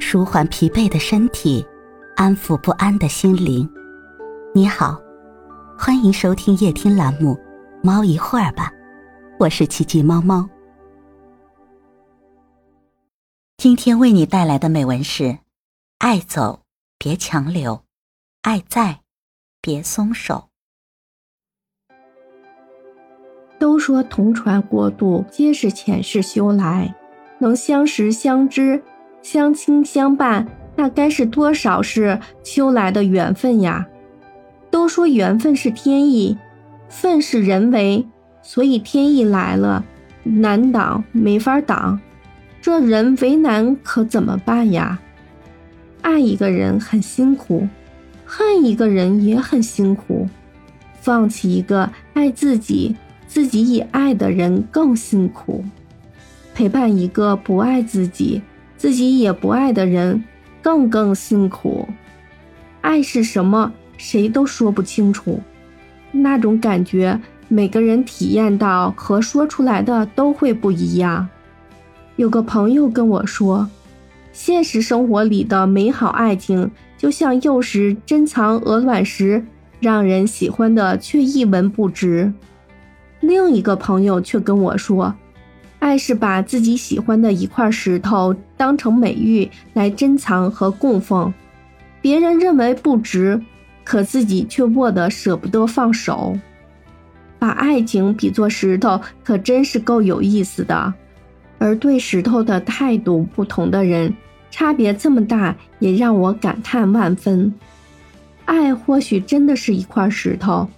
舒缓疲惫的身体，安抚不安的心灵。你好，欢迎收听夜听栏目《猫一会儿吧》，我是奇迹猫猫。今天为你带来的美文是：爱走别强留，爱在别松手。都说同船过渡皆是前世修来，能相识相知、相亲相伴，那该是多少是修来的缘分呀！都说缘分是天意，份是人为，所以天意来了，难挡没法挡，这人为难可怎么办呀？爱一个人很辛苦，恨一个人也很辛苦，放弃一个爱自己。自己也爱的人更辛苦，陪伴一个不爱自己、自己也不爱的人更更辛苦。爱是什么？谁都说不清楚。那种感觉，每个人体验到和说出来的都会不一样。有个朋友跟我说，现实生活里的美好爱情，就像幼时珍藏鹅卵石，让人喜欢的却一文不值。另一个朋友却跟我说：“爱是把自己喜欢的一块石头当成美玉来珍藏和供奉，别人认为不值，可自己却握得舍不得放手。把爱情比作石头，可真是够有意思的。而对石头的态度不同的人，差别这么大，也让我感叹万分。爱或许真的是一块石头。”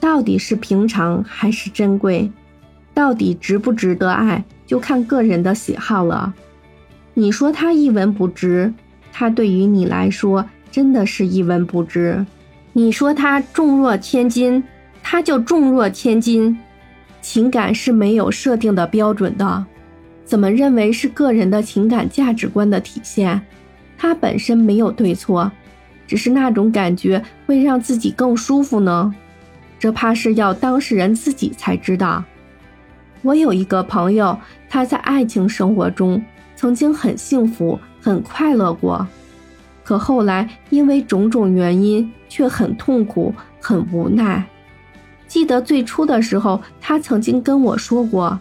到底是平常还是珍贵？到底值不值得爱，就看个人的喜好了。你说他一文不值，他对于你来说真的是一文不值。你说他重若千金，他就重若千金。情感是没有设定的标准的，怎么认为是个人的情感价值观的体现？它本身没有对错，只是那种感觉会让自己更舒服呢。这怕是要当事人自己才知道。我有一个朋友，他在爱情生活中曾经很幸福、很快乐过，可后来因为种种原因却很痛苦、很无奈。记得最初的时候，他曾经跟我说过，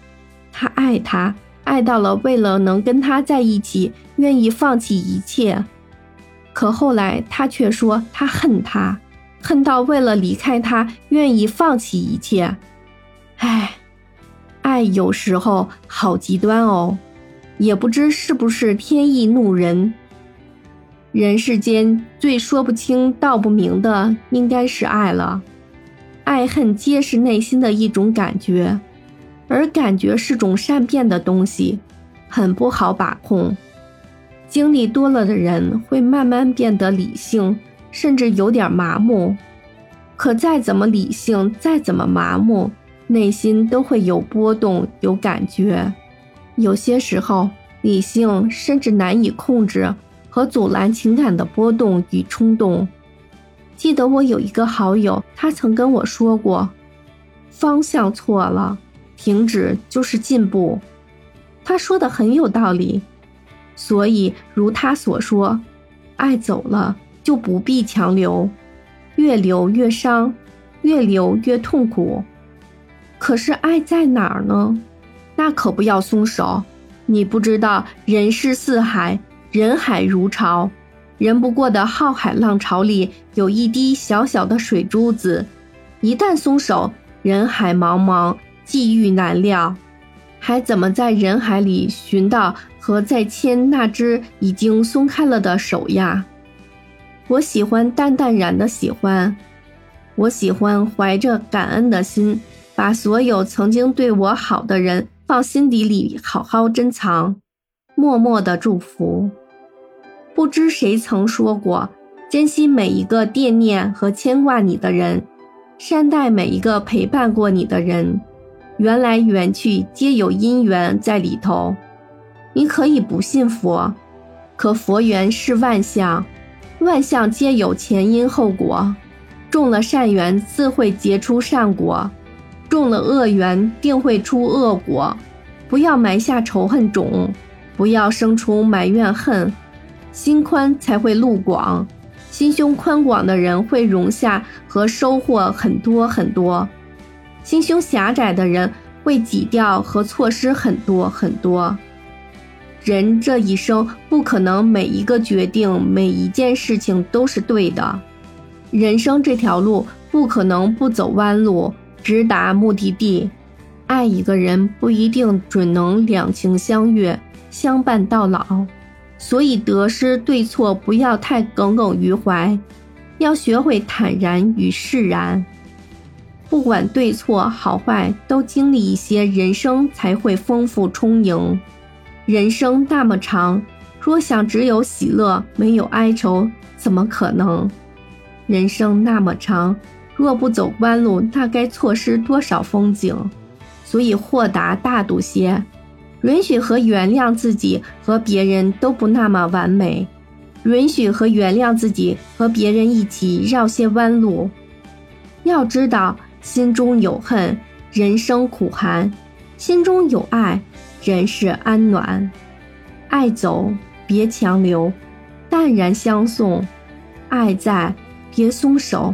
他爱他，爱到了为了能跟他在一起，愿意放弃一切。可后来他却说他恨他。恨到为了离开他，愿意放弃一切。唉，爱有时候好极端哦，也不知是不是天意怒人。人世间最说不清道不明的，应该是爱了。爱恨皆是内心的一种感觉，而感觉是种善变的东西，很不好把控。经历多了的人，会慢慢变得理性。甚至有点麻木，可再怎么理性，再怎么麻木，内心都会有波动，有感觉。有些时候，理性甚至难以控制和阻拦情感的波动与冲动。记得我有一个好友，他曾跟我说过：“方向错了，停止就是进步。”他说的很有道理。所以，如他所说，爱走了。就不必强留，越留越伤，越留越痛苦。可是爱在哪儿呢？那可不要松手。你不知道，人世四海，人海如潮，人不过的浩海浪潮里有一滴小小的水珠子，一旦松手，人海茫茫，际遇难料，还怎么在人海里寻到和再牵那只已经松开了的手呀？我喜欢淡淡然的喜欢，我喜欢怀着感恩的心，把所有曾经对我好的人放心底里好好珍藏，默默的祝福。不知谁曾说过，珍惜每一个惦念和牵挂你的人，善待每一个陪伴过你的人，缘来缘去皆有因缘在里头。你可以不信佛，可佛缘是万象。万象皆有前因后果，种了善缘自会结出善果，种了恶缘定会出恶果。不要埋下仇恨种，不要生出埋怨恨。心宽才会路广。心胸宽广的人会容下和收获很多很多，心胸狭窄的人会挤掉和错失很多很多。人这一生不可能每一个决定、每一件事情都是对的，人生这条路不可能不走弯路，直达目的地。爱一个人不一定准能两情相悦、相伴到老。所以得失对错不要太耿耿于怀，要学会坦然与释然。不管对错好坏，都经历一些，人生才会丰富充盈。人生那么长，若想只有喜乐没有哀愁，怎么可能？人生那么长，若不走弯路，那该错失多少风景？所以豁达大度些。允许和原谅自己和别人都不那么完美，允许和原谅自己和别人一起绕些弯路。要知道，心中有恨，人生苦寒；心中有爱，人世安暖。爱走，别强留，淡然相送；爱在，别松手，